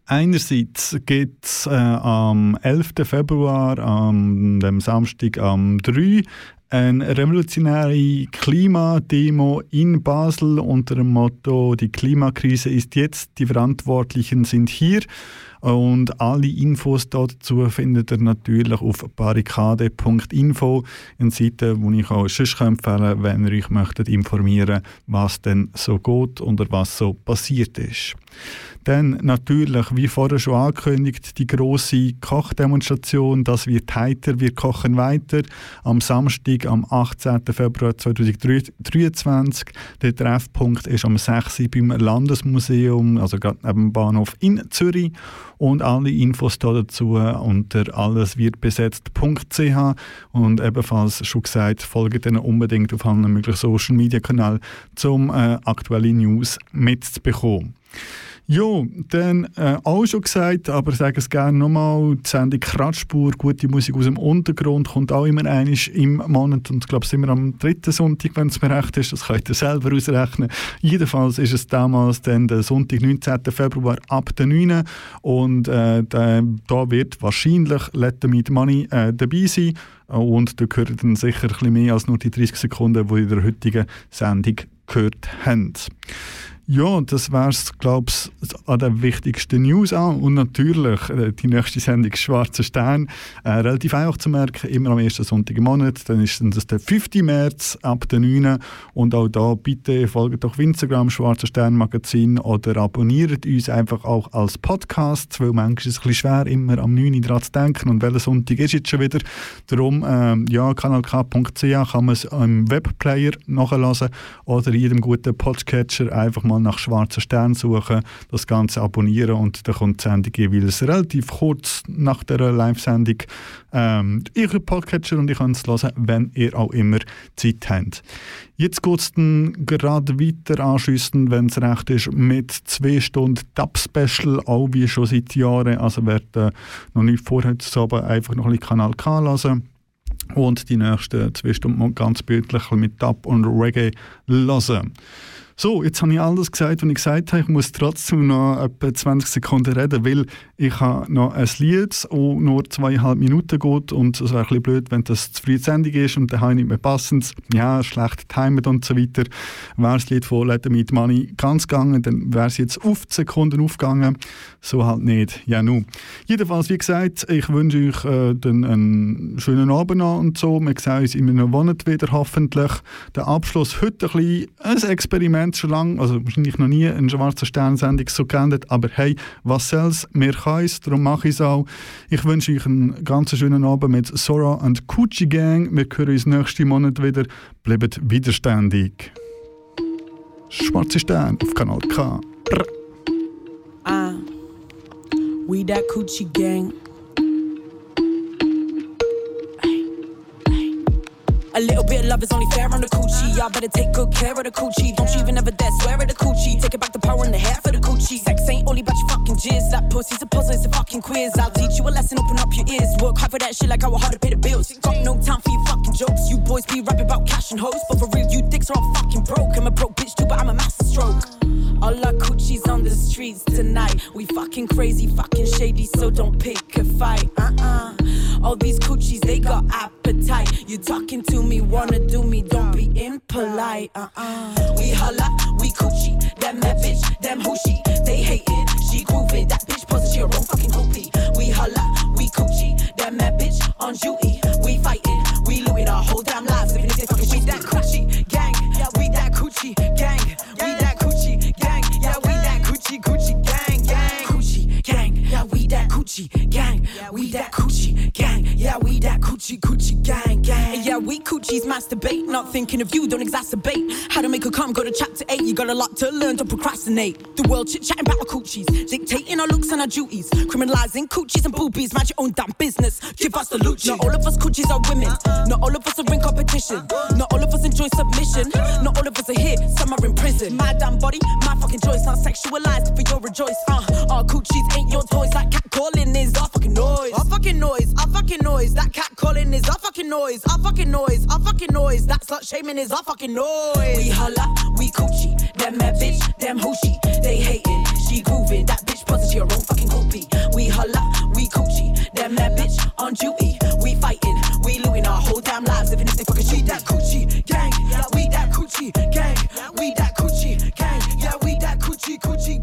Einerseits gibt es äh, am 11. Februar, am dem Samstag am 3, eine revolutionäre Klimademo in Basel unter dem Motto Die Klimakrise ist jetzt, die Verantwortlichen sind hier. Und alle Infos dazu findet ihr natürlich auf barrikade.info, eine Seite, die ich euch sonst empfehlen kann, wenn ihr euch möchtet informieren was denn so geht oder was so passiert ist. Dann natürlich, wie vorher schon angekündigt, die große Kochdemonstration. Das wird heiter, wir kochen weiter. Am Samstag, am 18. Februar 2023. Der Treffpunkt ist am 6. Uhr beim Landesmuseum, also gerade neben dem Bahnhof in Zürich. Und alle Infos dazu unter alleswirdbesetzt.ch und ebenfalls schon gesagt, folgt ihnen unbedingt auf allen möglichen Social Media Kanälen, um äh, aktuelle News mitzubekommen. Jo, dann äh, auch schon gesagt, aber sage es gerne nochmal, die Sendung Kratzspur, gute Musik aus dem Untergrund, kommt auch immer einig im Monat und ich glaube, sind wir am dritten Sonntag, wenn es mir recht ist, das könnt ihr selber ausrechnen. Jedenfalls ist es damals dann der Sonntag, 19. Februar ab der 9. und äh, da, da wird wahrscheinlich Let Meet Money äh, dabei sein und da gehört dann sicher ein bisschen mehr als nur die 30 Sekunden, die in der heutigen Sendung gehört haben. Ja, das wäre es, glaube ich, an den wichtigsten News an. Und natürlich äh, die nächste Sendung «Schwarzer Stern». Äh, relativ einfach zu merken, immer am ersten Sonntag im Monat. Dann ist das der 5. März ab der 9. Und auch da bitte folgt doch Instagram «Schwarzer Stern Magazin» oder abonniert uns einfach auch als Podcast, weil manchmal ist es ein bisschen schwer, immer am 9. dran zu denken. Und welcher Sonntag ist jetzt schon wieder? Darum, ähm, ja, kanalk.ch kann man es im Webplayer nachlesen oder jedem guten Podcatcher einfach mal mal nach schwarzen Stern suchen, das Ganze abonnieren und dann kommt die Sendung jeweils relativ kurz nach der Live-Sendung ähm, Ihren Podcatcher und ich kann es hören, wenn ihr auch immer Zeit habt. Jetzt geht es dann gerade weiter anschliessen, wenn es recht ist, mit zwei Stunden Tab-Special, auch wie schon seit Jahren. Also wer äh, noch nicht vorher zusammen einfach noch ein Kanal K hören und die nächsten zwei Stunden ganz bildlich mit Tab und Reggae hören. So, jetzt habe ich alles gesagt, was ich gesagt habe. Ich muss trotzdem noch etwa 20 Sekunden reden, weil ich habe noch ein Lied, das nur zweieinhalb Minuten geht und es wäre ein bisschen blöd, wenn das zu früh Sendung ist und dann habe ich nicht mehr passend, ja, schlecht timed und so weiter. Wäre das Lied von Let Me Money ganz gegangen, dann wäre es jetzt auf die Sekunden aufgegangen. So halt nicht. Ja, nun. Jedenfalls, wie gesagt, ich wünsche euch äh, dann einen schönen Abend noch und so. Wir sehen uns in einem Monat wieder hoffentlich. Der Abschluss heute ein bisschen ein Experiment schon lange, also wahrscheinlich noch nie eine schwarze Sternsendung so geändert, aber hey, was soll's, wir können es, darum mache ich es auch. Ich wünsche euch einen ganz schönen Abend mit Sora und Coochie Gang. Wir hören uns nächsten Monat wieder. Bleibt widerständig. Schwarze Stern auf Kanal K. Brr. Uh, we that coochie gang. A little bit of love is only fair on the coochie. Y'all better take good care of the coochie. Don't you even ever dare swear at the coochie. Take it back the power in the hair for the coochie. Sex ain't only about your fucking jizz. That pussy's a puzzle, it's a fucking quiz. I'll teach you a lesson, open up your ears. Work hard for that shit like how hard to pay the bills. Got no time for your fucking jokes. You boys be rapping about cash and hoes. But for real, you dicks are all fucking broke. I'm a broke All our coochies on the streets tonight. We fucking crazy, fucking shady, so don't pick a fight. Uh uh. All these coochies, they got appetite. You talking to me, wanna do me, don't be impolite. Uh uh. We holla, we coochie. Them that bitch, them who she. They hating, she grooving. That bitch poses your own fucking groupie. We holla, we coochie. Them that bitch on duty. We fighting, we looting our whole damn lives. This Gucci gang. We that coochie coochie coochie gang gang. Yeah, we coochies masturbate, not thinking of you, don't exacerbate. How to make a come, go to chapter eight. You got a lot to learn, don't procrastinate. The world chit chatting about our coochies, dictating our looks and our duties, criminalizing coochies and boobies. Mind your own damn business. Give us the loot. Not all of us coochies are women. Not all of us are in competition. Not all of us enjoy submission. Not all of us are here. Some are in prison. My damn body, my fucking choice. Not sexualized for your rejoice. Uh, our coochies ain't your toys. That cat calling is our fucking noise. Our fucking noise. Our fucking noise. That cat calling is our fucking noise. Our fucking noise. Our fucking noise. That slut shaming is our fucking noise. We holla, we coochie. Them that bitch, them hoochie. she. They hating, she grooving. That bitch poses your own fucking groupie. We holla, we coochie. Them that bitch on duty. We fighting, we looting our whole damn lives. If they fucking street. That coochie gang, yeah, we that coochie gang. We that coochie gang, yeah, we that coochie coochie